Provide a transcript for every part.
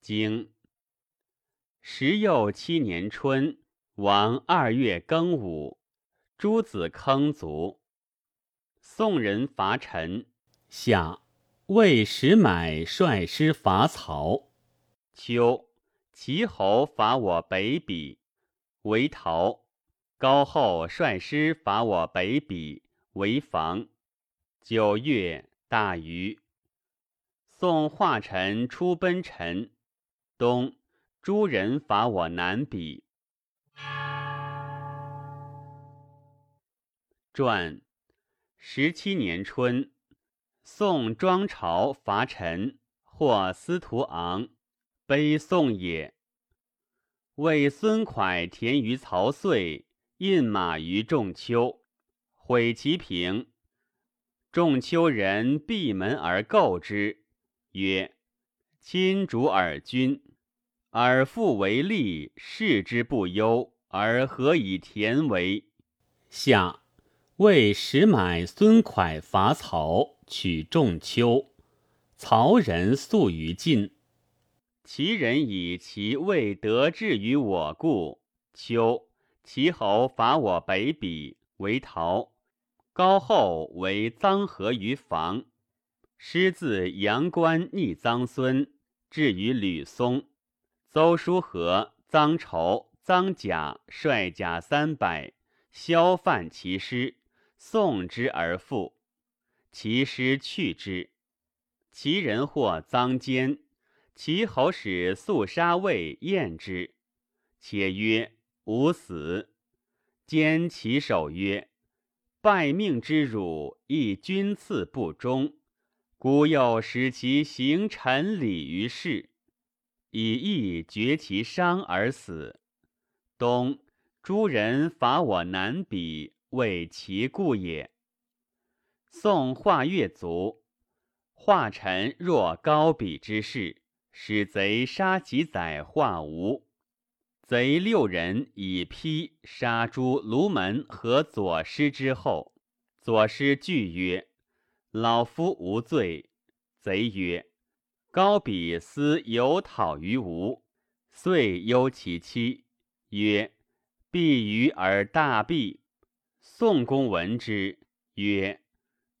经十又七年春，王二月庚午，诸子坑卒。宋人伐陈。夏，魏石买率师伐曹。秋，齐侯伐我北鄙，为陶。高后率师伐我北鄙，为防。九月，大禹。宋化臣出奔陈。冬，诸人伐我南鄙。传，十七年春，宋庄朝伐陈，获司徒昂，悲宋也。为孙蒯田于曹遂。印马于仲丘，毁其平。仲丘人闭门而构之，曰：“亲主尔君，尔复为利，视之不忧，而何以田为？”下为使买孙蒯伐曹，取仲丘。曹人宿于晋，其人以其未得志于我故，丘。齐侯伐我北鄙，为陶；高后为臧和于房。师自阳关逆臧孙，至于吕松。邹叔和、臧仇、臧甲率甲三百，削犯其师，送之而复。其师去之。其人或臧坚，齐侯使速杀魏燕之，且曰。吾死，兼其首曰：“拜命之辱，亦君赐不忠。孤又使其行臣礼于世，以义绝其伤而死。冬，诸人伐我南鄙，为其故也。宋化越卒，化臣若高鄙之事，使贼杀其宰化吴。贼六人以披杀诸卢门和左师之后，左师惧曰：“老夫无罪。”贼曰：“高比思有讨于吴，遂忧其妻，曰：‘必于而大毙。’宋公闻之，曰：‘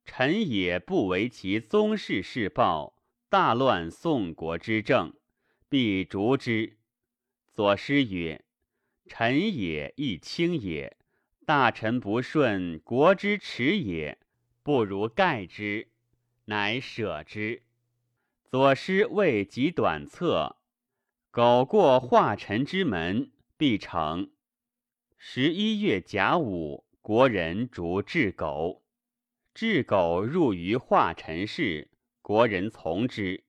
臣也不为其宗室事报，大乱宋国之政，必逐之。’”左师曰：“臣也亦轻也，大臣不顺，国之耻也，不如盖之。”乃舍之。左师未及短策，苟过化臣之门，必成。十一月甲午，国人逐雉狗。雉狗入于化臣室，国人从之。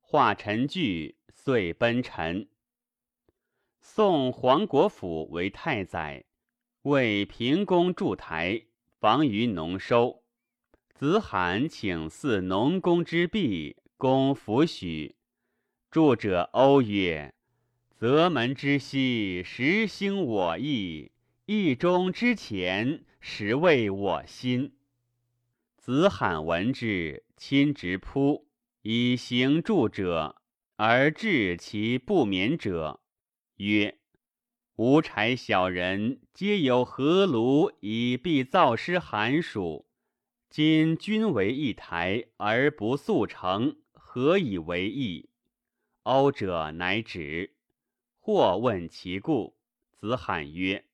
化臣惧，遂奔陈。宋黄国府为太宰，为平公筑台，防于农收。子罕请祀农工之弊，公弗许。著者欧曰：“泽门之西，实兴我意；义中之前，实为我心。”子罕闻之，亲直扑，以行助者，而治其不眠者。曰：无柴小人，皆有何炉以避灶师寒暑。今君为一台而不速成，何以为意？欧者乃止。或问其故，子罕曰：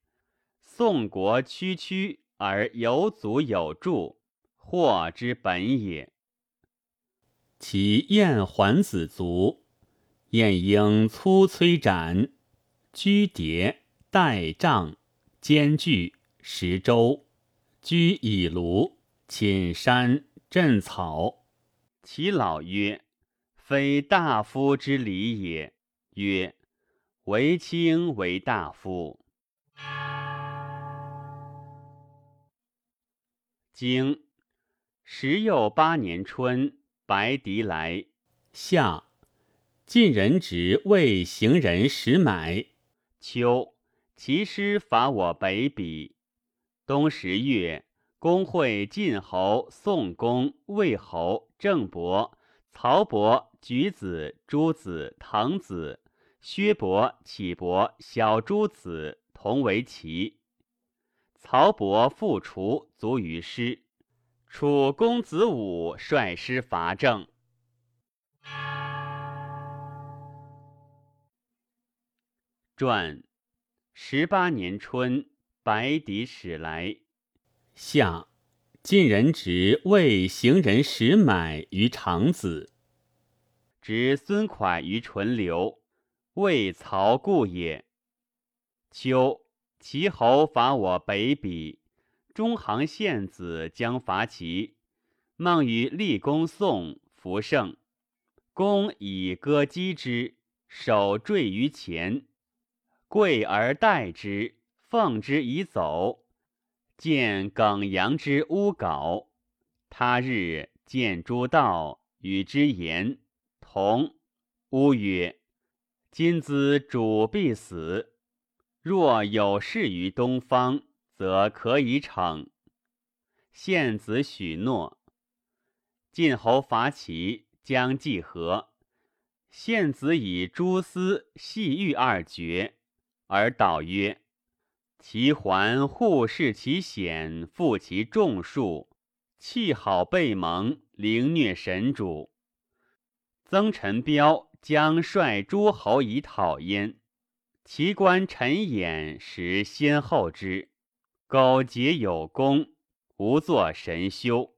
宋国区区而有祖有助，或之本也。其燕桓子卒，燕婴粗摧斩。居迭代帐兼具石舟，居以庐寝山镇草。其老曰：“非大夫之礼也。”曰：“为卿为大夫。”经十又八年春，白狄来。夏，晋人执魏行人使买。秋，其师伐我北鄙。冬十月，公会晋侯、宋公、魏侯、郑伯、曹伯、举子、朱子、滕子、薛伯、启伯、小朱子同为齐。曹伯复除卒于师。楚公子武率师伐郑。传十八年春，白狄使来。夏，晋人执魏行人使买于长子，执孙蒯于淳流，魏曹故也。秋，齐侯伐我北鄙。中行献子将伐齐，孟于立公宋弗胜，公以戈击之，手坠于前，跪而待之，奉之以走。见耿阳之诬稿。他日见诸道，与之言，同。乌曰：“今兹主必死，若有事于东方。”则可以逞。献子许诺。晋侯伐齐，将计和。献子以蛛丝细玉二绝，而导曰：“齐桓护视其险，负其众数，气好备盟，凌虐神主。曾陈彪将率诸侯以讨焉。其官陈衍实先后之。”苟结有功，无作神修。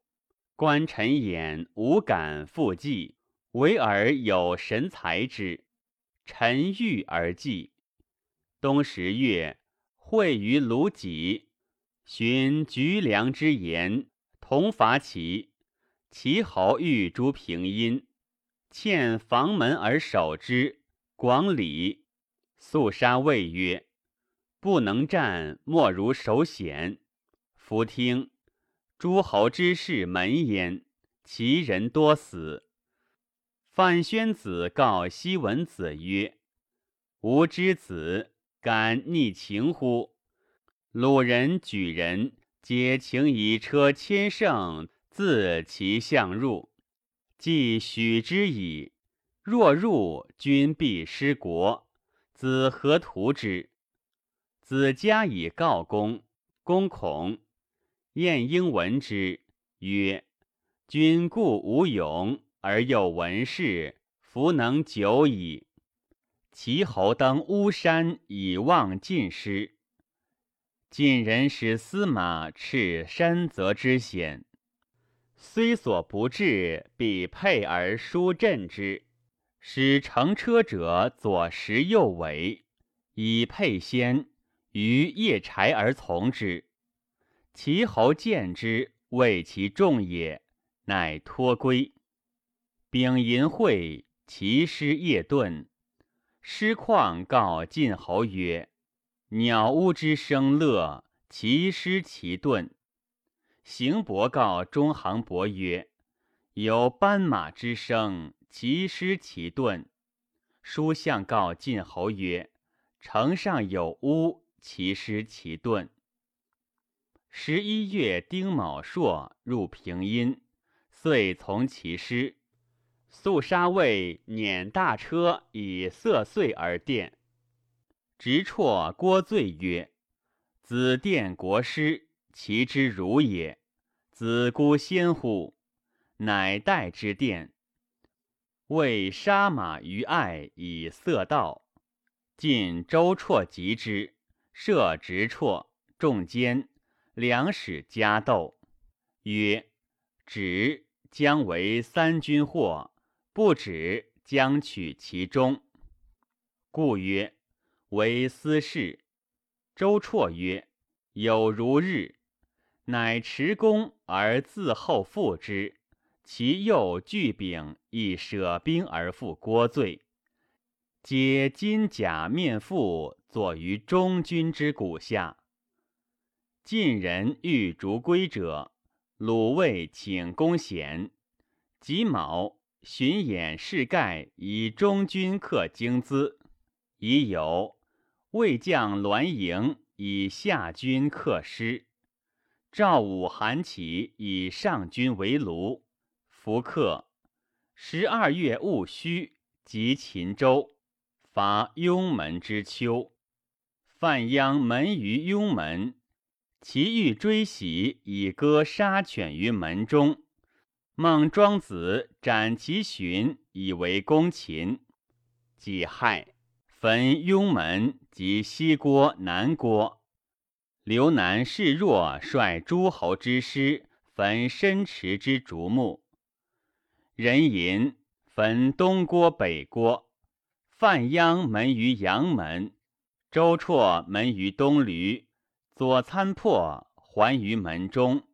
观臣衍无敢复计，唯尔有神才之。臣欲而计。冬十月，会于鲁己，寻菊良之言，同伐齐。齐侯欲诛平阴，欠房门而守之。广礼，肃杀谓曰。不能战，莫如守险。夫听诸侯之事门焉，其人多死。范宣子告西文子曰：“吾之子敢逆情乎？鲁人、举人皆请以车千乘，自其相入，既许之矣。若入，君必失国。子何图之？”子家以告公，公恐。晏婴闻之，曰：“君固无勇，而又闻事，弗能久矣。”齐侯登巫山以望晋师。晋人使司马斥山泽之险，虽所不至，必佩而疏阵之，使乘车者左拾右尾，以佩先。于夜柴而从之，齐侯见之，谓其众也，乃托归。丙寅会，齐师夜遁。师旷告晋侯曰：“鸟屋之声乐，其师其顿。”行伯告中行伯曰：“有斑马之声，其师其顿。”书相告晋侯曰：“城上有屋。”其师其顿。十一月丁卯朔入平阴，遂从其师。肃杀魏辇大车以色碎而殿。直辍郭罪曰：“子殿国师，其之如也。子孤先乎？”乃代之殿。为杀马于爱以色道。晋周辍及之。射直辍，众奸，两使加斗，曰：“止，将为三军祸；不止，将取其中。”故曰：“为私事。”周绰曰：“有如日。”乃持弓而自后复之。其右巨柄，亦舍兵而复郭罪。皆金甲面覆，坐于中军之鼓下。晋人欲逐归者，鲁卫请公贤。己卯，巡演士盖以中军克京资。已有魏将栾盈以下军克师。赵武韩起以上军为卢。弗克。十二月戊戌，即秦州，伐雍门之丘。范鞅门于雍门，其欲追袭，以割杀犬于门中。孟庄子斩其荀，以为公秦。己亥，焚雍门及西郭、南郭。刘南示弱，率诸侯之师，焚申池之竹木。人吟焚东郭、北郭。范鞅门于阳门。周绰门于东闾，左参破还于门中，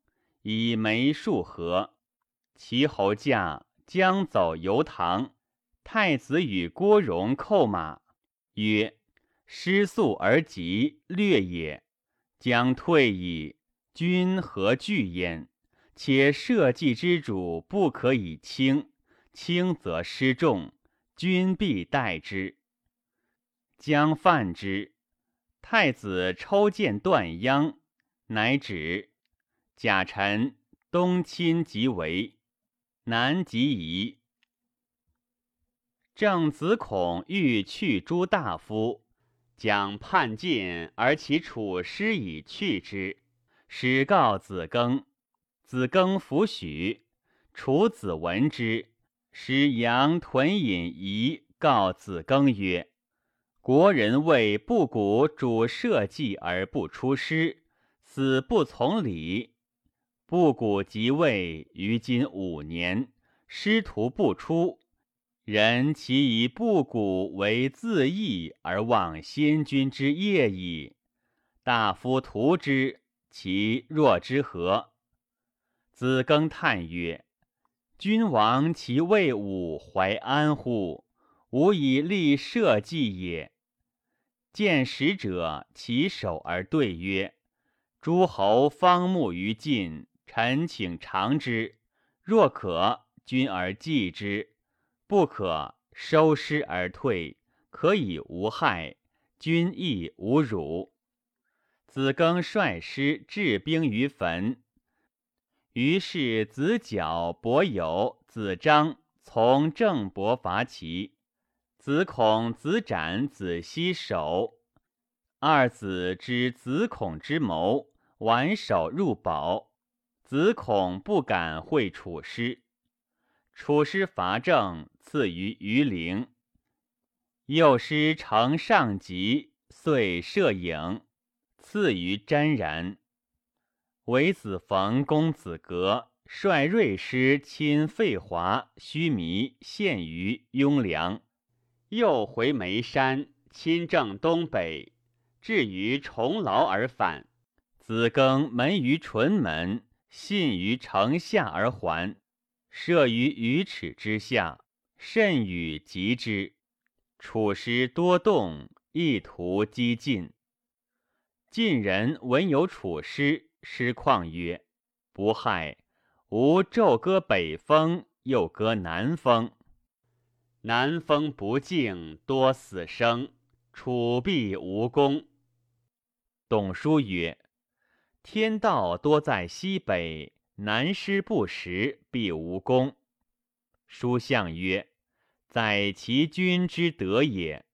以梅树合。齐侯驾将走游唐，太子与郭荣叩马，曰：“失速而急，略也。将退矣，君何惧焉？且社稷之主不可以轻，轻则失重，君必待之。”将犯之，太子抽剑断央，乃止。甲臣东亲即为，南极夷。郑子孔欲去诸大夫，将叛晋，而其处师以去之，使告子庚。子庚弗许。楚子闻之，使杨屯饮夷告子庚曰。国人为不古主社稷而不出师，死不从礼。不古即位于今五年，师徒不出，人其以不古为自义而忘先君之业矣。大夫图之，其若之何？子庚叹曰：“君王其为武怀安乎？吾以立社稷也。”见使者，其手而对曰：“诸侯方慕于晋，臣请尝之。若可，君而祭之；不可，收师而退，可以无害，君亦无辱。”子庚率师置兵于汾，于是子角、伯友、子张从郑伯伐齐。子孔、子展、子西守，二子知子孔之谋，挽手入保。子孔不敢会楚师。楚师伐郑，赐于于陵。幼师乘上级，遂摄影，赐于詹然。为子逢公子革率锐师侵费华、须弥，陷于雍凉。又回眉山，亲政东北，至于重劳而返。子庚门于淳门，信于城下而还，射于鱼尺之下，甚与及之。楚师多动，意图激进。晋人闻有楚师，师旷曰：“不害，吾昼歌北风，又歌南风。”南风不静，多死生，楚必无功。董叔曰：“天道多在西北，南师不食，必无功。”书相曰：“在其君之德也。”